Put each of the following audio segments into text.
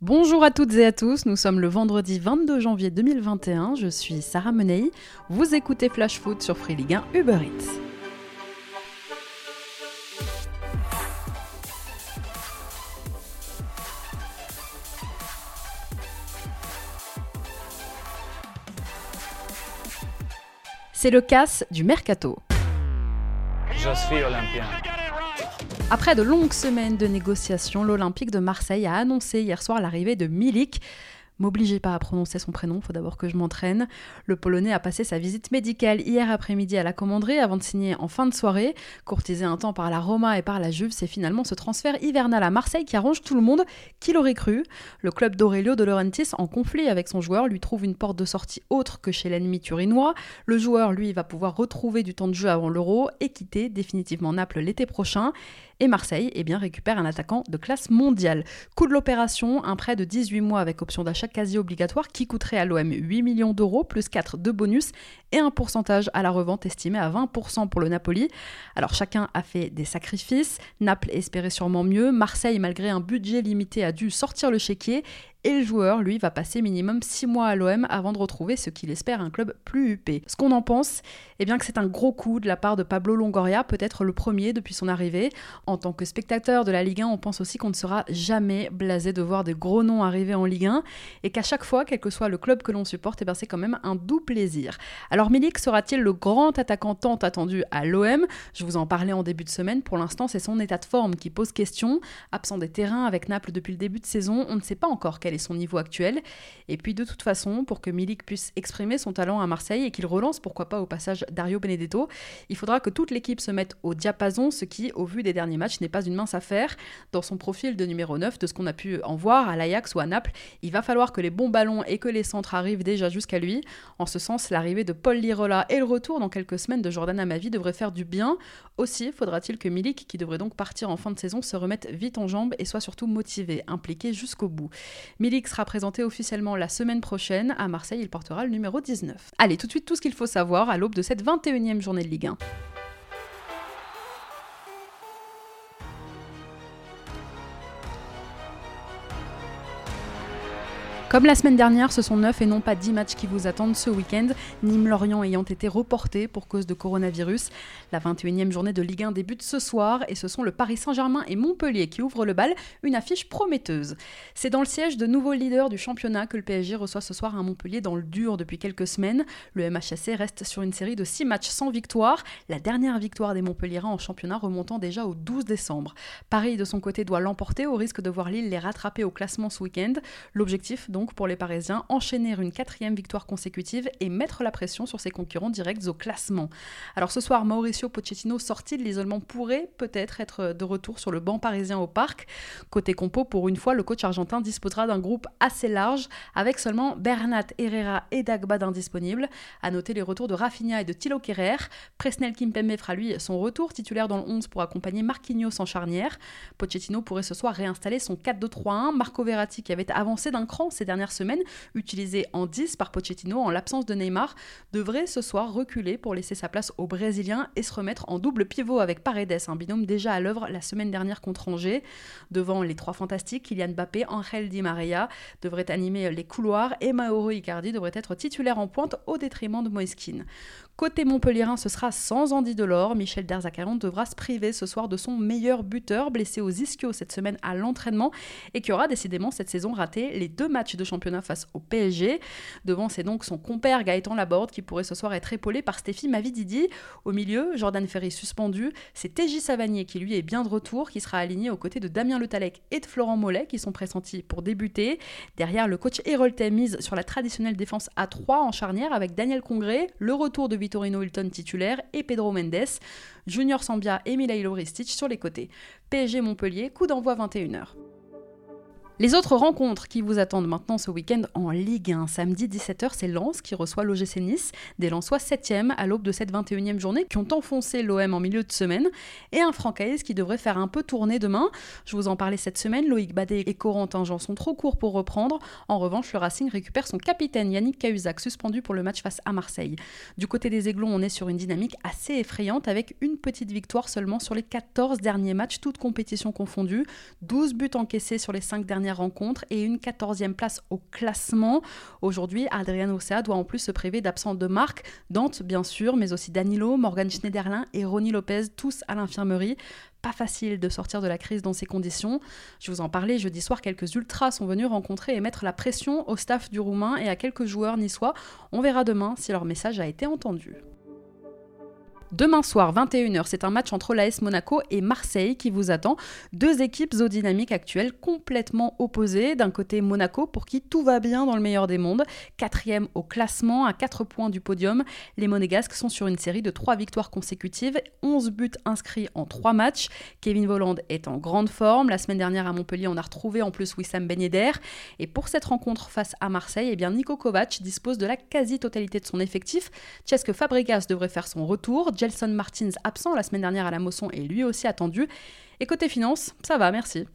Bonjour à toutes et à tous, nous sommes le vendredi 22 janvier 2021, je suis Sarah Menei, vous écoutez Flash Foot sur Free Ligue 1 Uber Eats. C'est le casse du mercato. Je suis olympien. Après de longues semaines de négociations, l'Olympique de Marseille a annoncé hier soir l'arrivée de Milik, M'obligez pas à prononcer son prénom, faut d'abord que je m'entraîne. Le Polonais a passé sa visite médicale hier après-midi à la commanderie avant de signer en fin de soirée. Courtisé un temps par la Roma et par la Juve, c'est finalement ce transfert hivernal à Marseille qui arrange tout le monde. Qui l'aurait cru Le club d'Aurelio de Laurentiis, en conflit avec son joueur, lui trouve une porte de sortie autre que chez l'ennemi turinois. Le joueur, lui, va pouvoir retrouver du temps de jeu avant l'Euro et quitter définitivement Naples l'été prochain. Et Marseille eh bien, récupère un attaquant de classe mondiale. Coût de l'opération, un prêt de 18 mois avec option d'achat quasi obligatoire qui coûterait à l'OM 8 millions d'euros plus 4 de bonus et un pourcentage à la revente estimé à 20% pour le Napoli. Alors chacun a fait des sacrifices, Naples espérait sûrement mieux, Marseille malgré un budget limité a dû sortir le chéquier et le joueur, lui, va passer minimum 6 mois à l'OM avant de retrouver ce qu'il espère un club plus huppé. Ce qu'on en pense, eh bien que c'est un gros coup de la part de Pablo Longoria, peut-être le premier depuis son arrivée. En tant que spectateur de la Ligue 1, on pense aussi qu'on ne sera jamais blasé de voir des gros noms arriver en Ligue 1 et qu'à chaque fois, quel que soit le club que l'on supporte, eh c'est quand même un doux plaisir. Alors Milik sera-t-il le grand attaquant tant attendu à l'OM Je vous en parlais en début de semaine. Pour l'instant, c'est son état de forme qui pose question. Absent des terrains avec Naples depuis le début de saison, on ne sait pas encore quel est son niveau actuel. Et puis de toute façon, pour que Milik puisse exprimer son talent à Marseille et qu'il relance pourquoi pas au passage Dario Benedetto, il faudra que toute l'équipe se mette au diapason, ce qui, au vu des derniers matchs, n'est pas une mince affaire. Dans son profil de numéro 9, de ce qu'on a pu en voir à l'Ajax ou à Naples, il va falloir que les bons ballons et que les centres arrivent déjà jusqu'à lui. En ce sens, l'arrivée de Paul Lirola et le retour dans quelques semaines de Jordan Amavi devrait faire du bien. Aussi, faudra-t-il que Milik, qui devrait donc partir en fin de saison, se remette vite en jambes et soit surtout motivé, impliqué jusqu'au bout. Milik sera présenté officiellement la semaine prochaine. À Marseille, il portera le numéro 19. Allez, tout de suite, tout ce qu'il faut savoir à l'aube de cette 21e journée de Ligue 1. Comme la semaine dernière, ce sont 9 et non pas 10 matchs qui vous attendent ce week-end, Nîmes-Lorient ayant été reporté pour cause de coronavirus. La 21e journée de Ligue 1 débute ce soir et ce sont le Paris Saint-Germain et Montpellier qui ouvrent le bal, une affiche prometteuse. C'est dans le siège de nouveau leader du championnat que le PSG reçoit ce soir un Montpellier dans le dur depuis quelques semaines. Le MHSC reste sur une série de 6 matchs sans victoire, la dernière victoire des Montpellierins en championnat remontant déjà au 12 décembre. Paris de son côté doit l'emporter au risque de voir Lille les rattraper au classement ce week-end. L'objectif donc pour les Parisiens, enchaîner une quatrième victoire consécutive et mettre la pression sur ses concurrents directs au classement. Alors ce soir, Mauricio Pochettino, sorti de l'isolement, pourrait peut-être être de retour sur le banc parisien au parc. Côté compo, pour une fois, le coach argentin disposera d'un groupe assez large, avec seulement Bernat, Herrera et Dagba d'indisponibles. À noter les retours de Rafinha et de Thilo Kerrer. Presnel Kimpembe fera lui son retour titulaire dans le 11 pour accompagner Marquinhos en charnière. Pochettino pourrait ce soir réinstaller son 4-2-3-1. Marco Verratti, qui avait avancé d'un cran dernières semaine, utilisé en 10 par Pochettino en l'absence de Neymar, devrait ce soir reculer pour laisser sa place aux Brésiliens et se remettre en double pivot avec Paredes, un binôme déjà à l'œuvre la semaine dernière contre Angers. Devant les trois fantastiques, Kylian Mbappé, Angel Di Maria devrait animer les couloirs et Mauro Icardi devrait être titulaire en pointe au détriment de Moiskin. Côté Montpellierin, ce sera sans Andy Delors. Michel Derzakarian devra se priver ce soir de son meilleur buteur, blessé aux ischios cette semaine à l'entraînement et qui aura décidément cette saison raté les deux matchs de championnat face au PSG. Devant, c'est donc son compère Gaëtan Laborde qui pourrait ce soir être épaulé par Stéphie Mavididi. Au milieu, Jordan Ferry suspendu. C'est TJ Savanier qui lui est bien de retour, qui sera aligné aux côtés de Damien Le Talec et de Florent Mollet qui sont pressentis pour débuter. Derrière, le coach Héroltais mise sur la traditionnelle défense à 3 en charnière avec Daniel Congré, le retour de Torino Hilton titulaire et Pedro Mendes, Junior Sambia et Milailo Ristic sur les côtés. PSG Montpellier, coup d'envoi 21h. Les autres rencontres qui vous attendent maintenant ce week-end en Ligue 1, samedi 17h, c'est Lens qui reçoit l'OGC Nice, des Lensois 7e à l'aube de cette 21e journée qui ont enfoncé l'OM en milieu de semaine, et un Francaise qui devrait faire un peu tourner demain. Je vous en parlais cette semaine, Loïc Badet et Corentin Jean sont trop courts pour reprendre. En revanche, le Racing récupère son capitaine Yannick Cahuzac, suspendu pour le match face à Marseille. Du côté des Aiglons, on est sur une dynamique assez effrayante avec une petite victoire seulement sur les 14 derniers matchs, toutes compétitions confondues, 12 buts encaissés sur les 5 dernières rencontre et une 14e place au classement. Aujourd'hui, Adrian Ocea doit en plus se priver d'absents de marque, Dante bien sûr, mais aussi Danilo, Morgan Schneiderlin et Ronnie Lopez, tous à l'infirmerie pas facile de sortir de la crise dans ces conditions. Je vous en parlais jeudi soir, quelques ultras sont venus rencontrer et mettre la pression au staff du Roumain et à quelques joueurs niçois. On verra demain si leur message a été entendu. Demain soir, 21h, c'est un match entre l'AS Monaco et Marseille qui vous attend. Deux équipes aux dynamiques actuelles complètement opposées. D'un côté, Monaco, pour qui tout va bien dans le meilleur des mondes. Quatrième au classement, à 4 points du podium. Les Monégasques sont sur une série de 3 victoires consécutives, 11 buts inscrits en 3 matchs. Kevin Volland est en grande forme. La semaine dernière à Montpellier, on a retrouvé en plus Wissam Ben. Et pour cette rencontre face à Marseille, eh bien Nico Kovac dispose de la quasi-totalité de son effectif. que Fabregas devrait faire son retour. Gelson Martins absent la semaine dernière à la Mosson est lui aussi attendu. Et côté finance, ça va, merci.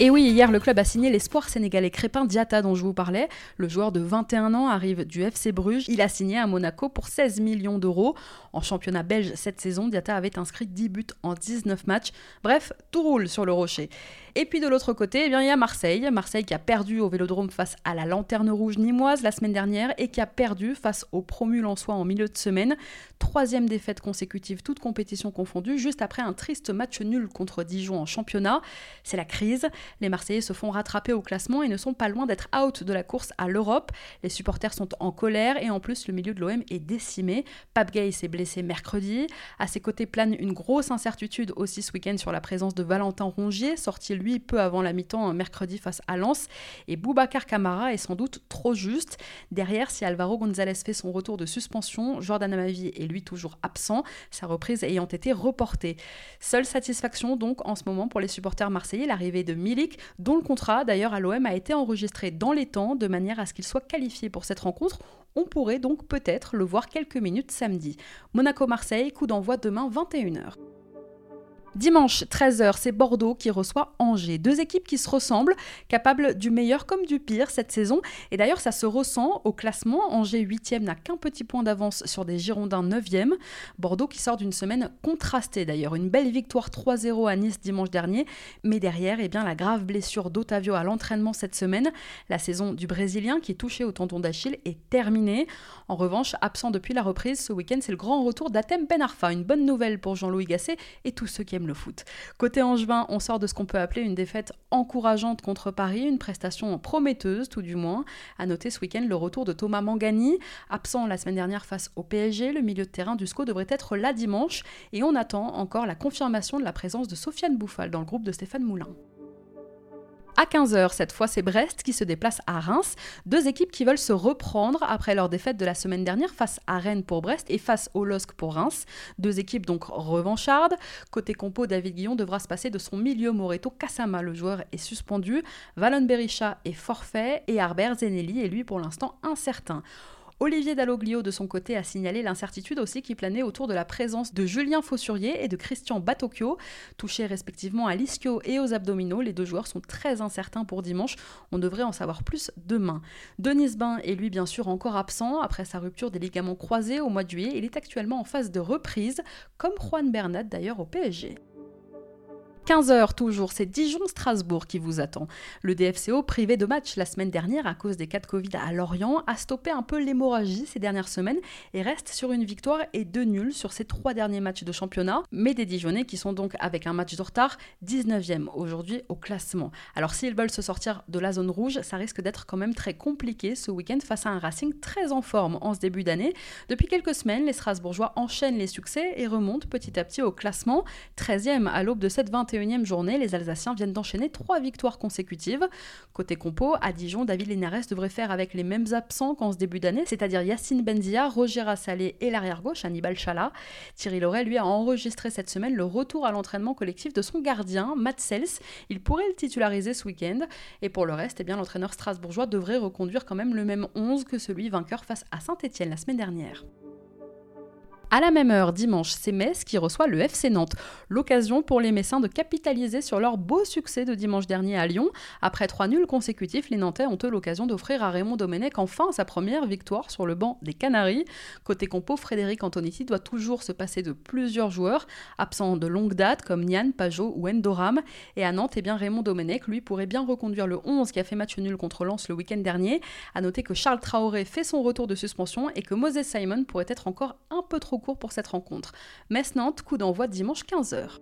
Et oui, hier, le club a signé l'espoir sénégalais Crépin Diata dont je vous parlais. Le joueur de 21 ans arrive du FC Bruges. Il a signé à Monaco pour 16 millions d'euros. En championnat belge cette saison, Diata avait inscrit 10 buts en 19 matchs. Bref, tout roule sur le rocher. Et puis de l'autre côté, eh bien, il y a Marseille. Marseille qui a perdu au Vélodrome face à la Lanterne Rouge nimoise la semaine dernière et qui a perdu face au promu Lensois en milieu de semaine. Troisième défaite consécutive, toute compétition confondue, juste après un triste match nul contre Dijon en championnat. C'est la crise. Les Marseillais se font rattraper au classement et ne sont pas loin d'être out de la course à l'Europe. Les supporters sont en colère et en plus le milieu de l'OM est décimé. Pape Gay s'est blessé mercredi. À ses côtés plane une grosse incertitude aussi ce week-end sur la présence de Valentin Rongier, sorti lui peu avant la mi-temps mercredi face à Lens. Et Boubacar Camara est sans doute trop juste. Derrière, si Alvaro González fait son retour de suspension, Jordan Amavi est lui toujours absent, sa reprise ayant été reportée. Seule satisfaction donc en ce moment pour les supporters marseillais, l'arrivée de Milik, dont le contrat d'ailleurs à l'OM a été enregistré dans les temps de manière à ce qu'il soit qualifié pour cette rencontre. On pourrait donc peut-être le voir quelques minutes samedi. Monaco-Marseille, coup d'envoi demain 21h. Dimanche 13h, c'est Bordeaux qui reçoit Angers. Deux équipes qui se ressemblent, capables du meilleur comme du pire cette saison. Et d'ailleurs, ça se ressent au classement. Angers 8e n'a qu'un petit point d'avance sur des Girondins 9e. Bordeaux qui sort d'une semaine contrastée d'ailleurs. Une belle victoire 3-0 à Nice dimanche dernier. Mais derrière, eh bien, la grave blessure d'Otavio à l'entraînement cette semaine. La saison du Brésilien qui est touché au tendon d'Achille est terminée. En revanche, absent depuis la reprise, ce week-end, c'est le grand retour d'Atem Ben Arfa. Une bonne nouvelle pour Jean-Louis Gasset et tous ceux qui aiment le foot. Côté Angevin, on sort de ce qu'on peut appeler une défaite encourageante contre Paris, une prestation prometteuse tout du moins. À noter ce week-end le retour de Thomas Mangani, absent la semaine dernière face au PSG. Le milieu de terrain du SCO devrait être là dimanche et on attend encore la confirmation de la présence de Sofiane Bouffal dans le groupe de Stéphane Moulin. À 15h, cette fois, c'est Brest qui se déplace à Reims. Deux équipes qui veulent se reprendre après leur défaite de la semaine dernière face à Rennes pour Brest et face au LOSC pour Reims. Deux équipes donc revanchardes. Côté compo, David Guillon devra se passer de son milieu Moreto Kassama. Le joueur est suspendu. Valon Berisha est forfait et Harbert Zenelli est lui pour l'instant incertain. Olivier Dalloglio, de son côté, a signalé l'incertitude aussi qui planait autour de la présence de Julien Fossurier et de Christian Batocchio, touchés respectivement à l'ischio et aux abdominaux. Les deux joueurs sont très incertains pour dimanche. On devrait en savoir plus demain. Denis Bain est lui, bien sûr, encore absent après sa rupture des ligaments croisés au mois de juillet. Il est actuellement en phase de reprise, comme Juan Bernat d'ailleurs au PSG. 15h toujours, c'est Dijon-Strasbourg qui vous attend. Le DFCO, privé de match la semaine dernière à cause des cas de Covid à Lorient, a stoppé un peu l'hémorragie ces dernières semaines et reste sur une victoire et deux nuls sur ses trois derniers matchs de championnat, mais des Dijonais qui sont donc avec un match de retard 19e aujourd'hui au classement. Alors s'ils veulent se sortir de la zone rouge, ça risque d'être quand même très compliqué ce week-end face à un Racing très en forme en ce début d'année. Depuis quelques semaines, les Strasbourgeois enchaînent les succès et remontent petit à petit au classement, 13e à l'aube de cette 21 21e journée, les Alsaciens viennent d'enchaîner trois victoires consécutives. Côté compo, à Dijon, David Linares devrait faire avec les mêmes absents qu'en ce début d'année, c'est-à-dire Yacine Benzia, Roger Assalé et l'arrière-gauche Hannibal Chala. Thierry Loret, lui, a enregistré cette semaine le retour à l'entraînement collectif de son gardien, Matt Sels. Il pourrait le titulariser ce week-end. Et pour le reste, eh bien, l'entraîneur strasbourgeois devrait reconduire quand même le même 11 que celui vainqueur face à Saint-Etienne la semaine dernière. À la même heure, dimanche, c'est Metz qui reçoit le FC Nantes. L'occasion pour les Messins de capitaliser sur leur beau succès de dimanche dernier à Lyon. Après trois nuls consécutifs, les Nantais ont eu l'occasion d'offrir à Raymond Domenech enfin sa première victoire sur le banc des Canaries. Côté compo, Frédéric Antonetti doit toujours se passer de plusieurs joueurs, absents de longue date comme Nian, Pajot ou Endoram. Et à Nantes, eh bien, Raymond Domenech, lui, pourrait bien reconduire le 11 qui a fait match nul contre Lens le week-end dernier. À noter que Charles Traoré fait son retour de suspension et que Moses Simon pourrait être encore un peu trop pour cette rencontre. Metz-Nantes, coup d'envoi dimanche 15h.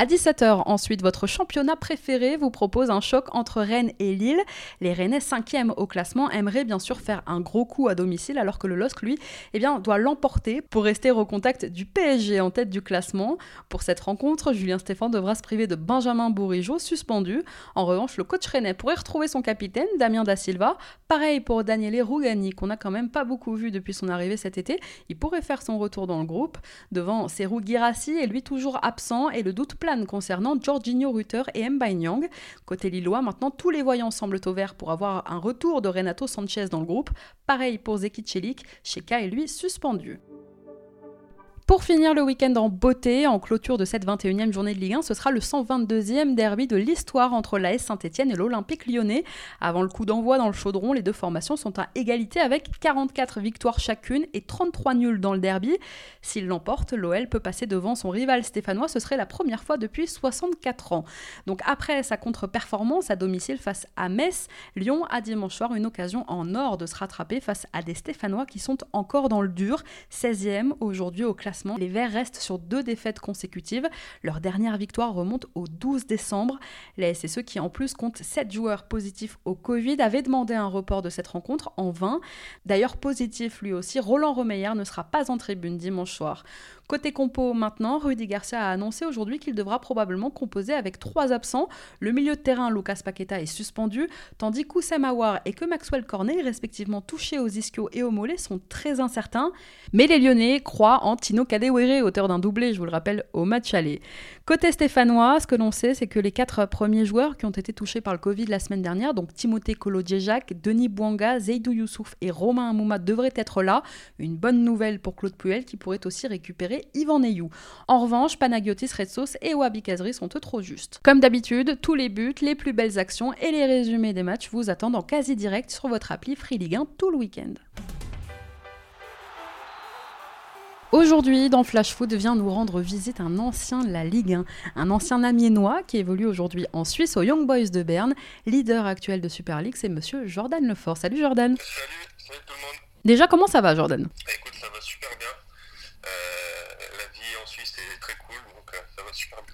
À 17h, ensuite, votre championnat préféré vous propose un choc entre Rennes et Lille. Les Rennais 5e au classement aimeraient bien sûr faire un gros coup à domicile alors que le LOSC, lui, eh bien, doit l'emporter pour rester au contact du PSG en tête du classement. Pour cette rencontre, Julien Stéphan devra se priver de Benjamin Bourigeau, suspendu. En revanche, le coach rennais pourrait retrouver son capitaine, Damien Da Silva. Pareil pour Daniele Rougani, qu'on n'a quand même pas beaucoup vu depuis son arrivée cet été. Il pourrait faire son retour dans le groupe. Devant Serou Girassi, et lui toujours absent, et le doute concernant Jorginho Rutter et Nyang. Côté Lillois, maintenant, tous les voyants semblent au vert pour avoir un retour de Renato Sanchez dans le groupe. Pareil pour Zeki Celik, Sheka est lui suspendu. Pour finir le week-end en beauté, en clôture de cette 21e journée de Ligue 1, ce sera le 122e derby de l'histoire entre l'AS Saint-Etienne et l'Olympique lyonnais. Avant le coup d'envoi dans le chaudron, les deux formations sont à égalité avec 44 victoires chacune et 33 nuls dans le derby. S'il l'emporte, l'OL peut passer devant son rival stéphanois, ce serait la première fois depuis 64 ans. Donc après sa contre-performance à domicile face à Metz, Lyon a dimanche soir une occasion en or de se rattraper face à des Stéphanois qui sont encore dans le dur, 16e aujourd'hui au classement les Verts restent sur deux défaites consécutives. Leur dernière victoire remonte au 12 décembre. La SSE, qui en plus compte 7 joueurs positifs au Covid, avait demandé un report de cette rencontre en vain. D'ailleurs, positif lui aussi, Roland Romeyer ne sera pas en tribune dimanche soir. Côté compo maintenant, Rudy Garcia a annoncé aujourd'hui qu'il devra probablement composer avec trois absents. Le milieu de terrain, Lucas Paqueta, est suspendu, tandis qu'Oussem Aouar et que Maxwell Cornet, respectivement touchés aux ischios et aux mollets, sont très incertains. Mais les Lyonnais croient en Tino Kadewere, auteur d'un doublé, je vous le rappelle, au match aller. Côté stéphanois, ce que l'on sait, c'est que les quatre premiers joueurs qui ont été touchés par le Covid la semaine dernière, donc Timothée Kolodjejak, Denis Bouanga, Zeidou Youssouf et Romain Amouma devraient être là. Une bonne nouvelle pour Claude Puel qui pourrait aussi récupérer Ivan Neyou. En revanche, Panagiotis Retsos et Wabi Kazri sont eux trop justes. Comme d'habitude, tous les buts, les plus belles actions et les résumés des matchs vous attendent en quasi direct sur votre appli Free Ligue 1 tout le week-end. Aujourd'hui, dans Flash Foot, vient nous rendre visite un ancien de la Ligue 1, un ancien amiénois qui évolue aujourd'hui en Suisse aux Young Boys de Berne. Leader actuel de Super League, c'est monsieur Jordan Lefort. Salut Jordan. Salut, salut tout le monde. Déjà, comment ça va Jordan? Bah, Écoute, ça va super bien.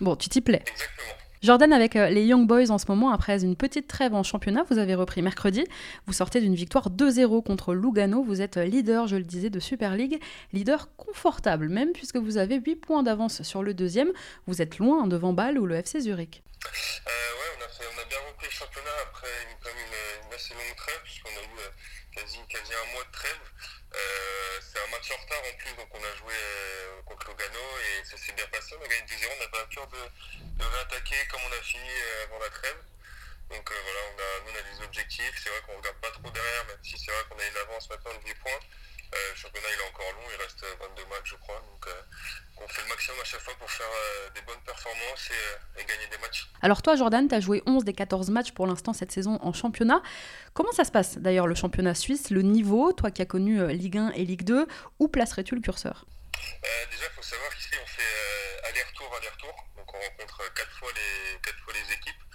Bon, tu t'y plais. Exactement. Jordan, avec euh, les Young Boys en ce moment, après une petite trêve en championnat, vous avez repris mercredi. Vous sortez d'une victoire 2-0 contre Lugano. Vous êtes leader, je le disais, de Super League. Leader confortable, même puisque vous avez 8 points d'avance sur le deuxième. Vous êtes loin devant Bâle ou le FC Zurich. Euh, on a, bien repris le championnat après une, une, assez longue trêve, puisqu'on a eu euh, quasi, quasi un mois de trêve. Euh, c'est un match en retard en plus, donc on a joué euh, contre Lugano et ça s'est bien passé. On a gagné 2-0, on n'a pas peur de, de, réattaquer comme on a fini euh, avant la trêve. Donc voilà, nous on a des objectifs. C'est vrai qu'on ne regarde pas trop derrière, même si c'est vrai qu'on a une avance maintenant de 10 points. Euh, le championnat il est encore long, il reste 22 matchs je crois. Donc euh, on fait le maximum à chaque fois pour faire euh, des bonnes performances et, gagner des matchs. Alors toi Jordan, tu as joué 11 des 14 matchs pour l'instant cette saison en championnat. Comment ça se passe d'ailleurs le championnat suisse, le niveau, toi qui as connu Ligue 1 et Ligue 2, où placerais-tu le curseur? Déjà il faut savoir qu'ici on fait aller-retour, aller-retour. Donc on rencontre 4 fois les, 4 fois les équipes.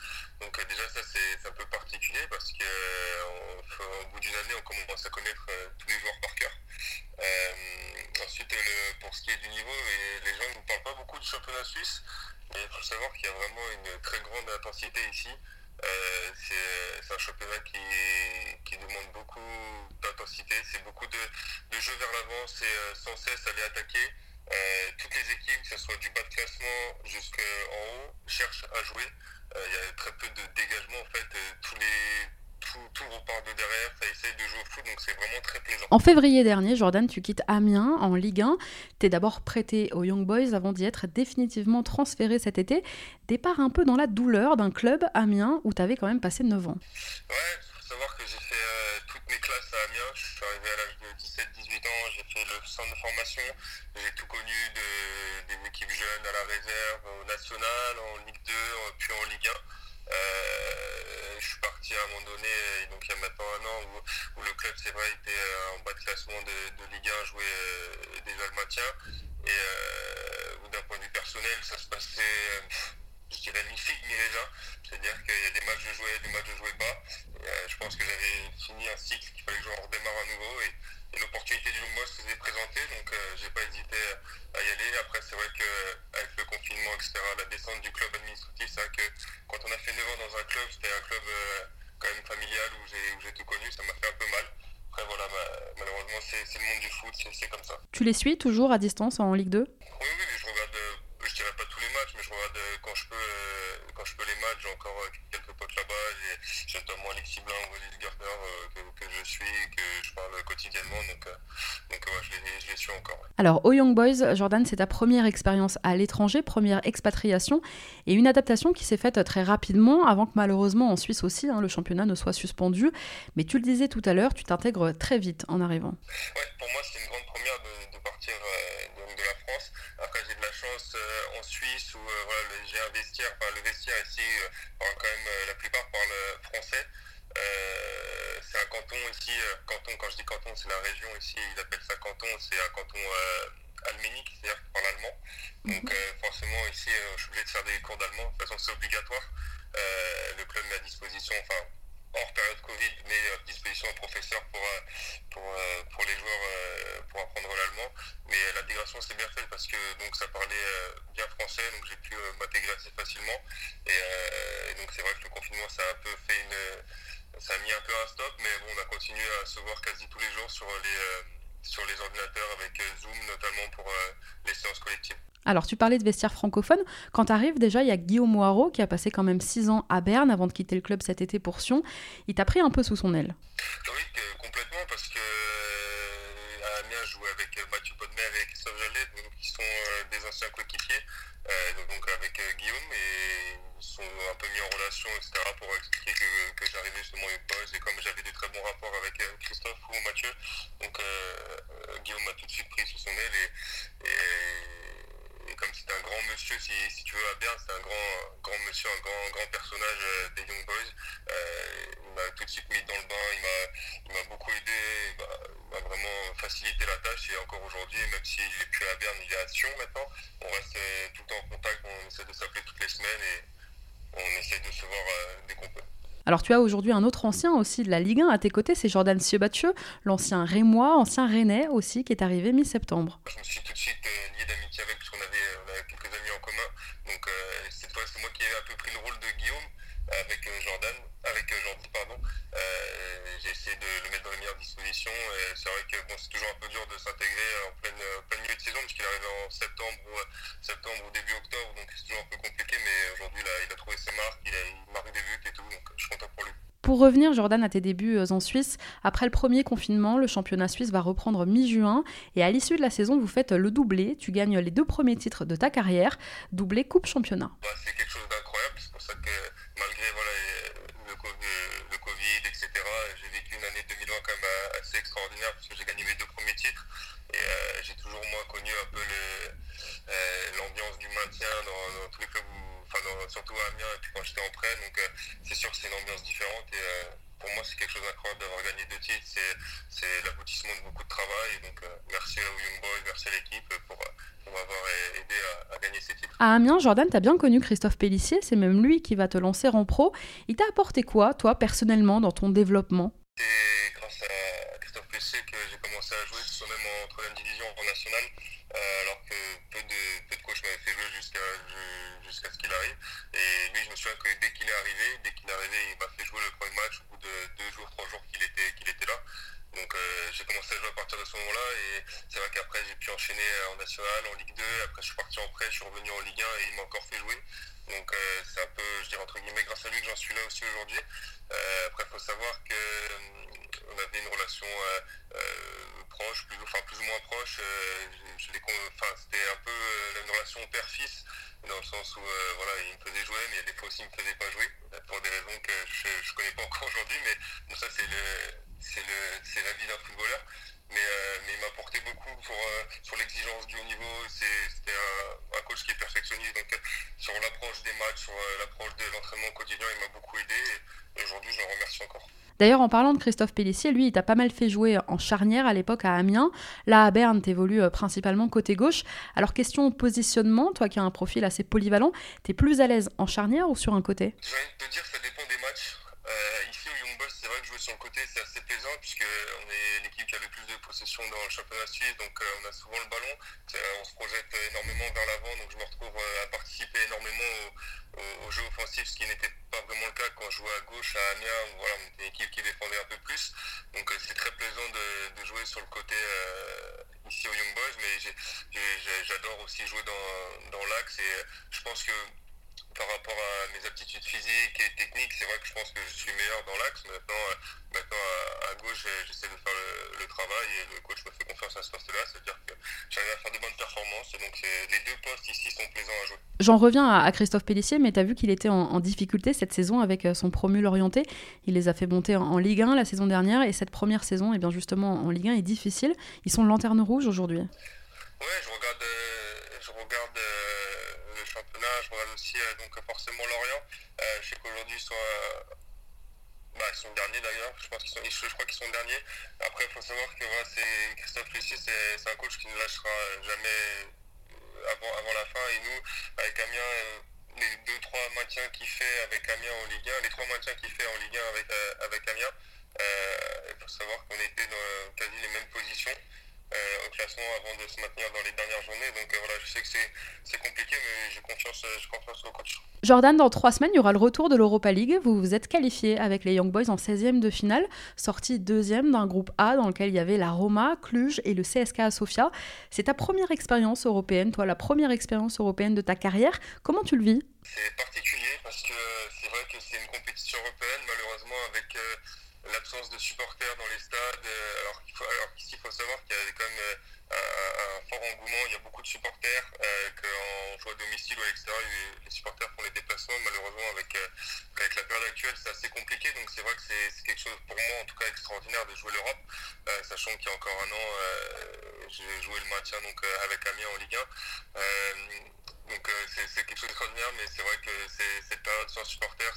Donc déjà ça c'est un peu particulier parce qu'au bout d'une année on commence à connaître tous les joueurs par cœur. Euh, ensuite, pour ce qui est du niveau, les gens ne parlent pas beaucoup du championnat suisse, mais il faut savoir qu'il y a vraiment une très grande intensité ici. Euh, c'est un championnat qui, demande beaucoup d'intensité, c'est beaucoup de, jeux vers l'avant, c'est euh, sans cesse aller attaquer. toutes les équipes, que ce soit du bas de classement jusqu'en haut, cherchent à jouer. Il y a très peu de dégagement en fait. tous les tout, repart de derrière, ça essaye de jouer au foot, donc c'est vraiment très plaisant. En février dernier, Jordan, tu quittes Amiens en Ligue 1. Tu es d'abord prêté aux Young Boys avant d'y être définitivement transféré cet été. Départ un peu dans la douleur d'un club Amiens où tu avais quand même passé 9 ans. Ouais, il faut savoir que j'ai euh, mes classes à Amiens. Je suis arrivé à l'âge de 17 17-18 ans, j'ai fait le centre de formation. J'ai tout connu de, des équipes jeunes à la réserve, au national, en Ligue 2, puis en Ligue 1. Euh, je suis parti à un moment donné, donc il y a maintenant un an, où, le club, c'est vrai, était en bas de classement de, Ligue 1, jouait déjà le. Et d'un point de vue personnel, ça se passait je dirais mi figue mi raisin. C'est-à-dire qu'il y a des matchs de jouer, des matchs de jouer pas. Euh, je pense que j'avais fini un cycle, qu'il fallait que je redémarre à nouveau. Et, l'opportunité du Boys s'est présentée, donc je euh, j'ai pas hésité à y aller. Après, c'est vrai qu'avec le confinement, etc., la descente du club administratif, c'est vrai que quand on a fait 9 ans dans un club, c'était un club euh, quand même familial où j'ai tout connu, ça m'a fait un peu mal. Après, voilà, malheureusement, c'est le monde du foot, c'est comme ça. Tu les suis toujours à distance en Ligue 2 Oui, oui, je regarde je dirais pas tous les matchs, mais je regarde euh, quand je peux, euh, quand je peux les matchs. J'ai encore euh, quelques potes là-bas. J'ai notamment Alexis Blanc ou Elise Gardner que, je suis, que je parle quotidiennement. Donc, donc ouais, je, les, je, les, suis encore. Alors, au Young Boys, Jordan, c'est ta première expérience à l'étranger, première expatriation et une adaptation qui s'est faite très rapidement avant que malheureusement en Suisse aussi, hein, le championnat ne soit suspendu. Mais tu le disais tout à l'heure, tu t'intègres très vite en arrivant. Ouais, pour moi, c'est une grande première de, de partir France. Après, j'ai de la chance en Suisse où euh, voilà, j'ai un vestiaire, enfin, le vestiaire ici euh, parle quand même, euh, la plupart parlent français. c'est un canton ici, canton, quand je dis canton, c'est la région ici, ils appellent ça canton, c'est un canton alménique, c'est-à-dire qui parle allemand. Donc mhm. forcément ici, je suis obligé de faire des cours d'allemand, de toute façon c'est obligatoire. le club met à disposition, enfin hors période Covid, met à disposition un professeur pour, pour, pour les joueurs pour apprendre l'allemand. Mais l'intégration s'est bien faite parce que donc ça parlait bien français, donc j'ai pu m'intégrer assez facilement. Et, donc c'est vrai que le confinement ça a un peu fait une. ça a mis un peu un stop, mais bon, on a continué à se voir quasi tous les jours sur les, sur les ordinateurs avec Zoom notamment pour les séances collectives. Alors, tu parlais de vestiaire francophone. Quand tu arrives, déjà, il y a Guillaume Moirot qui a passé quand même 6 ans à Berne avant de quitter le club cet été pour Sion. Il t'a pris un peu sous son aile. Oui, complètement, parce que avec Mathieu Podmer et Christophe Jallet, qui sont euh, des anciens coéquipiers, euh, donc avec euh, Guillaume, et ils sont un peu mis en relation, etc., pour expliquer que, j'arrivais justement au Boys, et comme j'avais des très bons rapports avec Christophe ou Mathieu, donc Guillaume m'a tout de suite pris sous son aile, et comme c'était un grand monsieur, si, tu veux, à Berne, c'est un grand, grand monsieur, un grand, grand personnage euh, des Young Boys. Euh, il m'a tout de suite mis dans le bain, il m'a beaucoup aidé, il m'a vraiment Et encore aujourd'hui, même s'il n'est plus à Berne, il est à Sion maintenant, on reste euh, tout le temps en contact, on essaie de s'appeler toutes les semaines et on essaie de se voir dès qu'on peut. Alors tu as aujourd'hui un autre ancien aussi de la Ligue 1 à tes côtés, c'est Jordan Siebatcheux, l'ancien Rémois, ancien Rennais aussi, qui est arrivé mi-septembre. Je me suis tout de suite euh, lié d'amitié avec, parce qu'on avait, quelques amis en commun. Donc euh, cette fois, c'est moi qui ai un peu pris le rôle de Guillaume avec euh, Jordan, avec Jordi, pardon. J'ai essayé de le mettre dans les meilleures dispositions. C'est vrai que bon, c'est toujours un peu dur de s'intégrer en pleine, milieu de saison, puisqu'il arrive en septembre ou, septembre ou début octobre, donc c'est toujours un peu compliqué. Mais aujourd'hui, il a trouvé ses marques, il, a, il marque des buts et tout, donc je suis content pour lui. Pour revenir, Jordan, à tes débuts euh, en Suisse, après le premier confinement, le championnat suisse va reprendre mi-juin et à l'issue de la saison, vous faites le doublé. Tu gagnes les deux premiers titres de ta carrière, doublé Coupe Championnat. Bah, c'est quelque chose d'incroyable, c'est pour ça que malgré le, Covid, etc., j'ai vécu une année 2020 quand même euh, assez extraordinaire parce que j'ai gagné mes deux premiers titres et euh, j'ai toujours moins connu un peu l'ambiance du maintien dans, tous les clubs où surtout à Amiens et puis quand j'étais en prêt. Donc euh, c'est sûr que c'est une ambiance différente et euh, pour moi c'est quelque chose d'incroyable d'avoir gagné deux titres. C'est l'aboutissement de beaucoup de travail. Et donc euh, merci aux Young Boys, merci à l'équipe pour, m'avoir aidé à, gagner ces titres. À Amiens, Jordan, tu as bien connu Christophe Pellissier, c'est même lui qui va te lancer en pro. Il t'a apporté quoi, toi, personnellement, dans ton développement? C'est grâce à Christophe Pellissier que j'ai commencé à jouer, soit même en troisième division en national, alors que peu de, peu de coachs m'avaient fait jouer jusqu'à ce qu'il arrive. Et lui, je me souviens que dès qu'il est arrivé, dès qu'il est arrivé, il m'a fait jouer le premier match au bout de deux jours, trois jours qu'il était, qu'il était là. Donc euh, j'ai commencé à jouer à partir de ce moment-là et c'est vrai qu'après j'ai pu enchaîner en national, en Ligue 2, après je suis parti en prêt, je suis revenu en Ligue 1 et il m'a encore fait jouer. Donc euh, c'est un peu, je dirais entre guillemets, grâce à lui que j'en suis là aussi aujourd'hui. Euh, après il faut savoir qu'on avait une relation proche, plus, enfin plus ou moins proche. c'était un peu une relation père-fils dans le sens où euh, voilà, il me faisait jouer, mais des fois aussi il me faisait pas jouer, pour des raisons que je ne connais pas encore aujourd'hui, mais ça c'est le, c'est la vie d'un footballeur. mais, il m'a apporté beaucoup sur, l'exigence du haut niveau. C'était un, un, coach qui est perfectionniste, donc sur l'approche des matchs, sur l'approche de l'entraînement quotidien, il m'a beaucoup aidé et aujourd'hui je le remercie encore. D'ailleurs, en parlant de Christophe Pellissier, lui, il t'a pas mal fait jouer en charnière à l'époque à Amiens. Là, à Berne, t'évolues principalement côté gauche. Alors, question positionnement, toi qui as un profil assez polyvalent, t'es plus à l'aise en charnière ou sur un côté des matchs. Euh, ici au Young Le côté, c'est assez plaisant puisqu'on est l'équipe qui a le plus de possession dans le championnat suisse, donc euh, on a souvent le ballon, on se projette énormément vers l'avant, donc je me retrouve euh, à participer énormément au, au, au jeu offensif, ce qui n'était pas vraiment le cas quand je jouais à gauche à Amiens, où voilà, on était une équipe qui défendait un peu plus, donc c'est très plaisant de, jouer sur le côté ici au Young Boys, mais j'adore aussi jouer dans l'axe et je pense que par rapport à mes aptitudes physiques et techniques, c'est vrai que je pense que je suis meilleur dans l'axe. Maintenant, euh, maintenant à, gauche, j'essaie de faire le, le, travail et le coach me fait confiance à ce poste-là. C'est-à-dire que j'arrive à faire de bonnes performances. Et donc, les deux postes ici sont plaisants à jouer. J'en reviens à, Christophe Pellissier, mais tu as vu qu'il était en, en, difficulté cette saison avec euh, son promu Lorienté. Il les a fait monter en, en, Ligue 1 la saison dernière et cette première saison, et eh bien justement en Ligue 1, est difficile. Ils sont lanterne rouge aujourd'hui. Ouais, je regarde, euh, je regarde euh, le championnat, je regarde aussi euh, donc forcément Lorient. je sais qu'aujourd'hui ils sont, bah, ils sont derniers d'ailleurs. Je pense qu'ils sont, je crois qu'ils sont derniers. Après, il faut savoir que voilà, c'est Christophe Lucie, c'est un coach qui ne lâchera jamais avant, avant la fin. Et nous, avec Amiens, les deux trois maintiens qu'il fait avec Amiens en Ligue 1, les trois maintiens qu'il fait en Ligue 1 avec avec Amiens, il faut savoir qu'on était dans quasi les mêmes positions. Euh, au classement avant de se maintenir dans les dernières journées. Donc euh, voilà, je sais que c'est compliqué, mais j'ai confiance, euh, confiance au coach. Jordan, dans trois semaines, il y aura le retour de l'Europa League. Vous vous êtes qualifié avec les Young Boys en 16e de finale, sorti deuxième d'un groupe A dans lequel il y avait la Roma, Cluj et le CSK à Sofia. C'est ta première expérience européenne, toi, la première expérience européenne de ta carrière. Comment tu le vis? C'est particulier parce que c'est vrai que c'est une compétition européenne, malheureusement, avec. Euh l'absence de supporters dans les stades, alors qu'il faut, alors qu'ici il faut savoir qu'il y a quand même un, un, fort engouement, il y a beaucoup de supporters, euh, qu'en joue à domicile ou à l'extérieur, les, supporters font les déplacements, malheureusement avec, euh, avec la période actuelle c'est assez compliqué, donc c'est vrai que c'est, quelque chose pour moi en tout cas extraordinaire de jouer l'Europe, euh, sachant qu'il y a encore un an j'ai joué le maintien donc, avec Amiens en Ligue 1. Donc euh, c'est quelque chose d'extraordinaire, mais c'est vrai que cette période sans supporters,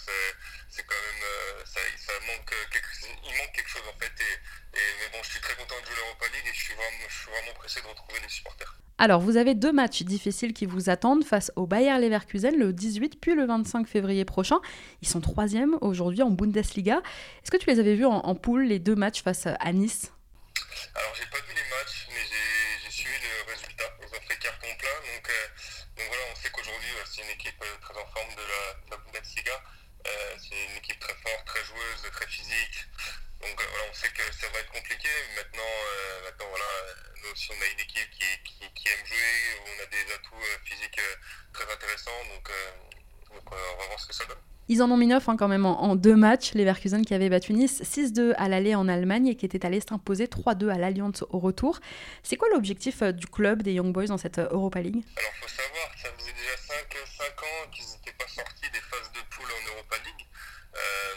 c'est quand même, euh, ça, ça, manque quelque, il manque quelque chose en fait. Et, et, mais bon, je suis très content de jouer l'Europa League et je suis, vraiment, je suis vraiment pressé de retrouver les supporters. Alors, vous avez deux matchs difficiles qui vous attendent face au Bayer Leverkusen le 18 puis le 25 février prochain. Ils sont troisième aujourd'hui en Bundesliga. Est-ce que tu les avais vus en, en poule, les deux matchs face à Nice? Alors, j'ai pas vu les matchs, mais j'ai suivi le résultat. Ils ont fait carton plein, donc... Euh, donc voilà, on sait qu'aujourd'hui, c'est une équipe euh, très en forme de la, de la Bundesliga. Euh, c'est une équipe très forte, très joueuse, très physique. Donc euh, voilà, on sait que ça va être compliqué. Maintenant, euh, maintenant voilà, nous aussi, on a une équipe qui, qui, qui aime jouer, on a des atouts physiques très intéressants. Donc, donc on va voir ce que ça donne. Ils en ont mis neuf hein, quand même en, en, deux matchs. Les Leverkusen qui avaient battu Nice 6-2 à l'aller en Allemagne et qui étaient allés s'imposer 3-2 à l'Alliance au retour. C'est quoi l'objectif euh, du club des Young Boys dans cette euh, Europa League? Alors il faut savoir ça faisait déjà 5, 5 ans qu'ils n'étaient pas sortis des phases de poule en Europa League. Euh,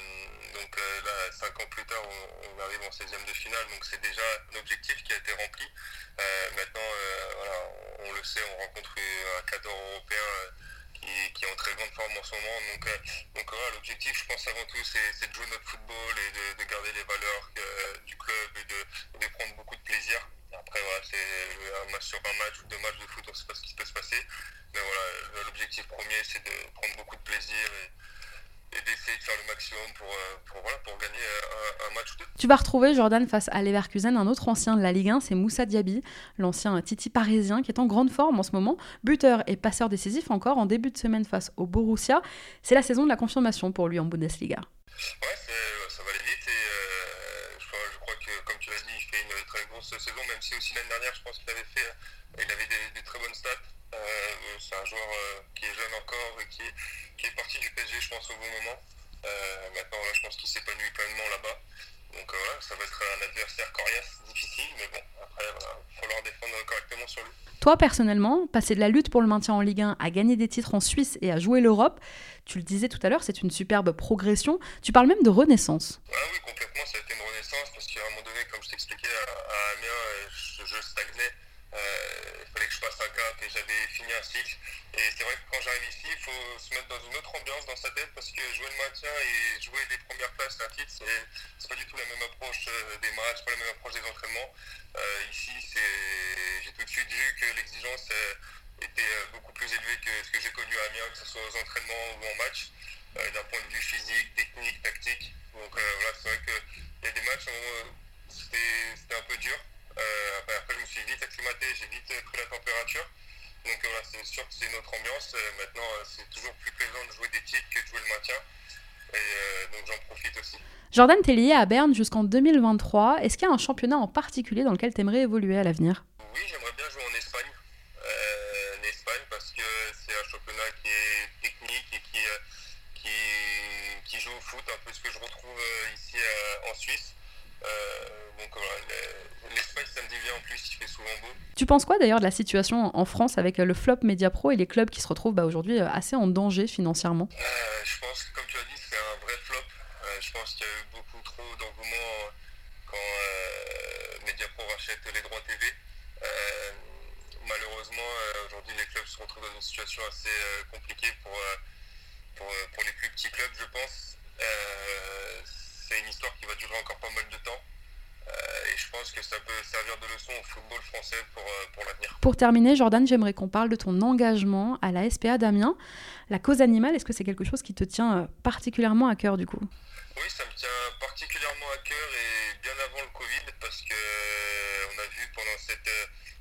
donc euh, là, 5 ans plus tard, on, on, arrive en 16e de finale. Donc c'est déjà un objectif qui a été rempli. Euh, maintenant, voilà, on le sait, on rencontre un cadre européen qui, qui, est en très grande forme en ce moment. Donc, euh, donc voilà, l'objectif, je pense avant tout, c'est de jouer notre football et de, de garder les valeurs euh, du club et de, prendre beaucoup de plaisir. Après, voilà, c'est un match sur un match ou deux matchs de foot, on ne sait pas ce qui peut se passer. Mais voilà, l'objectif premier, c'est de prendre beaucoup de plaisir et d'essayer de faire le maximum pour, pour, voilà, pour gagner un, un, match ou deux. Tu vas retrouver Jordan face à Leverkusen, un autre ancien de la Ligue 1, c'est Moussa Diaby, l'ancien Titi parisien qui est en grande forme en ce moment, buteur et passeur décisif encore en début de semaine face au Borussia. C'est la saison de la confirmation pour lui en Bundesliga. Ouais, ça va aller vite et euh, je, crois, je, crois, que, comme tu l'as dit, il fait une très grosse saison, même si aussi l'année dernière, je pense qu'il avait fait, il avait des, des très bonnes stats. Euh, c'est un joueur euh, qui est jeune encore et qui, qui, est parti du PSG, je pense, au bon moment. Euh, maintenant, là, je pense qu'il s'épanouit pleinement là-bas. Donc euh, voilà, ça va être un adversaire coriace, difficile, mais bon, après, il voilà, va falloir défendre correctement sur lui. Toi, personnellement, passer de la lutte pour le maintien en Ligue 1 à gagner des titres en Suisse et à jouer l'Europe, tu le disais tout à l'heure, c'est une superbe progression. Tu parles même de renaissance. Ah oui, complètement, ça a été une renaissance parce qu'à un moment donné, comme je t'expliquais, à, à Amiens, je stagnais. Je passe un cap et j'avais fini un cycle. Et c'est vrai que quand j'arrive ici, il faut se mettre dans une autre ambiance dans sa tête parce que jouer le maintien et jouer les premières places, un titre, c'est pas du tout la même approche des matchs, pas la même approche des entraînements. ici, j'ai tout de suite vu que l'exigence était beaucoup plus élevée que ce que j'ai connu à Amiens, que ce soit aux entraînements ou en match, d'un point de vue physique, technique, tactique. Donc voilà, c'est vrai qu'il y a des matchs où c'était un peu dur. Euh, après, je me suis vite acclimaté, j'ai vite pris la température. Donc voilà, c'est sûr que c'est une autre ambiance. Euh, maintenant, euh, c'est toujours plus plaisant de jouer des titres que de jouer le maintien. Et donc j'en profite aussi. Jordan, t'es lié à Berne jusqu'en 2023. Est-ce qu'il y a un championnat en particulier dans lequel tu aimerais évoluer à l'avenir? Oui, j'aimerais bien jouer en Espagne. en Espagne parce que c'est un championnat qui est technique et qui, qui, qui, joue au foot, un peu ce que je retrouve ici en Suisse. donc voilà, Ça me en plus, il fait souvent beau. Tu penses quoi d'ailleurs de la situation en France avec le flop Media Pro et les clubs qui se retrouvent bah, aujourd'hui euh, assez en danger financièrement? Euh, Je pense comme tu as dit, c'est un vrai flop. Euh, je pense qu'il y a eu beaucoup trop d'engouement quand Media Pro rachète les droits TV. malheureusement, aujourd'hui, les clubs se retrouvent dans une situation assez compliquée pour, pour, les plus petits clubs, je pense. c'est une histoire qui va durer encore pas mal de temps. Euh, et je pense que ça peut servir de leçon au football français pour, euh, pour l'avenir. Pour terminer, Jordan, j'aimerais qu'on parle de ton engagement à la SPA d'Amiens. La cause animale, est-ce que c'est quelque chose qui te tient euh, particulièrement à cœur du coup? Oui, ça me tient particulièrement à cœur et bien avant le Covid parce que on a vu pendant cette,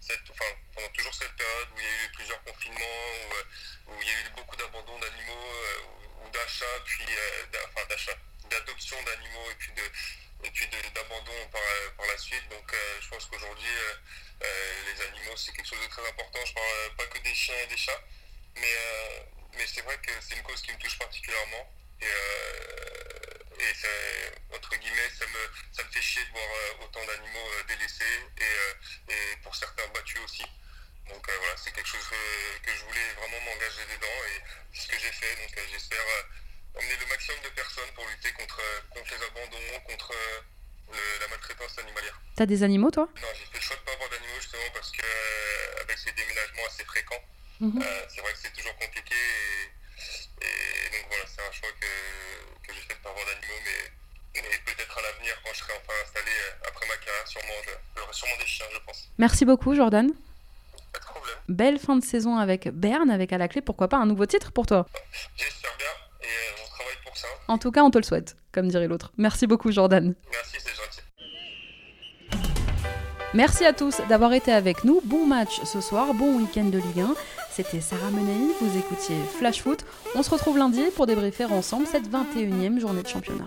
cette enfin, pendant toujours cette période où il y a eu plusieurs confinements, où, où il y a eu beaucoup d'abandon d'animaux ou d'achats, puis d'adoption d'animaux et puis de d'abandon par, par, la suite. Donc euh, je pense qu'aujourd'hui, euh, euh, les animaux, c'est quelque chose de très important. Je parle pas que des chiens et des chats, mais, mais c'est vrai que c'est une cause qui me touche particulièrement. Et, et entre guillemets, ça me, ça me fait chier de voir autant d'animaux délaissés et, et, pour certains battus aussi. Donc voilà, c'est quelque chose que, je voulais vraiment m'engager dedans et c'est ce que j'ai fait. Donc j'espère emmener le maximum de personnes pour lutter contre, contre les abandons, contre la maltraitance animalière. T'as des animaux, toi? Non, j'ai fait le choix de ne pas avoir d'animaux justement parce que euh, avec ces déménagements assez fréquents, mhm. euh, c'est vrai que c'est toujours compliqué. Et, donc voilà, c'est un choix que, que j'ai fait de ne pas avoir d'animaux, mais, peut-être à l'avenir, quand je serai enfin installé euh, après ma carrière, sûrement, j'aurai sûrement des chiens, je pense. Merci beaucoup, Jordan. Pas de problème. Belle fin de saison avec Berne, avec à la clé, pourquoi pas un nouveau titre pour toi? J'espère bien. Et on travaille pour ça. En tout cas, on te le souhaite, comme dirait l'autre. Merci beaucoup, Jordan. Merci, c'est gentil. Merci à tous d'avoir été avec nous. Bon match ce soir, bon week-end de Ligue 1. C'était Sarah Menei, vous écoutiez Flash Foot. On se retrouve lundi pour débriefer ensemble cette 21e journée de championnat.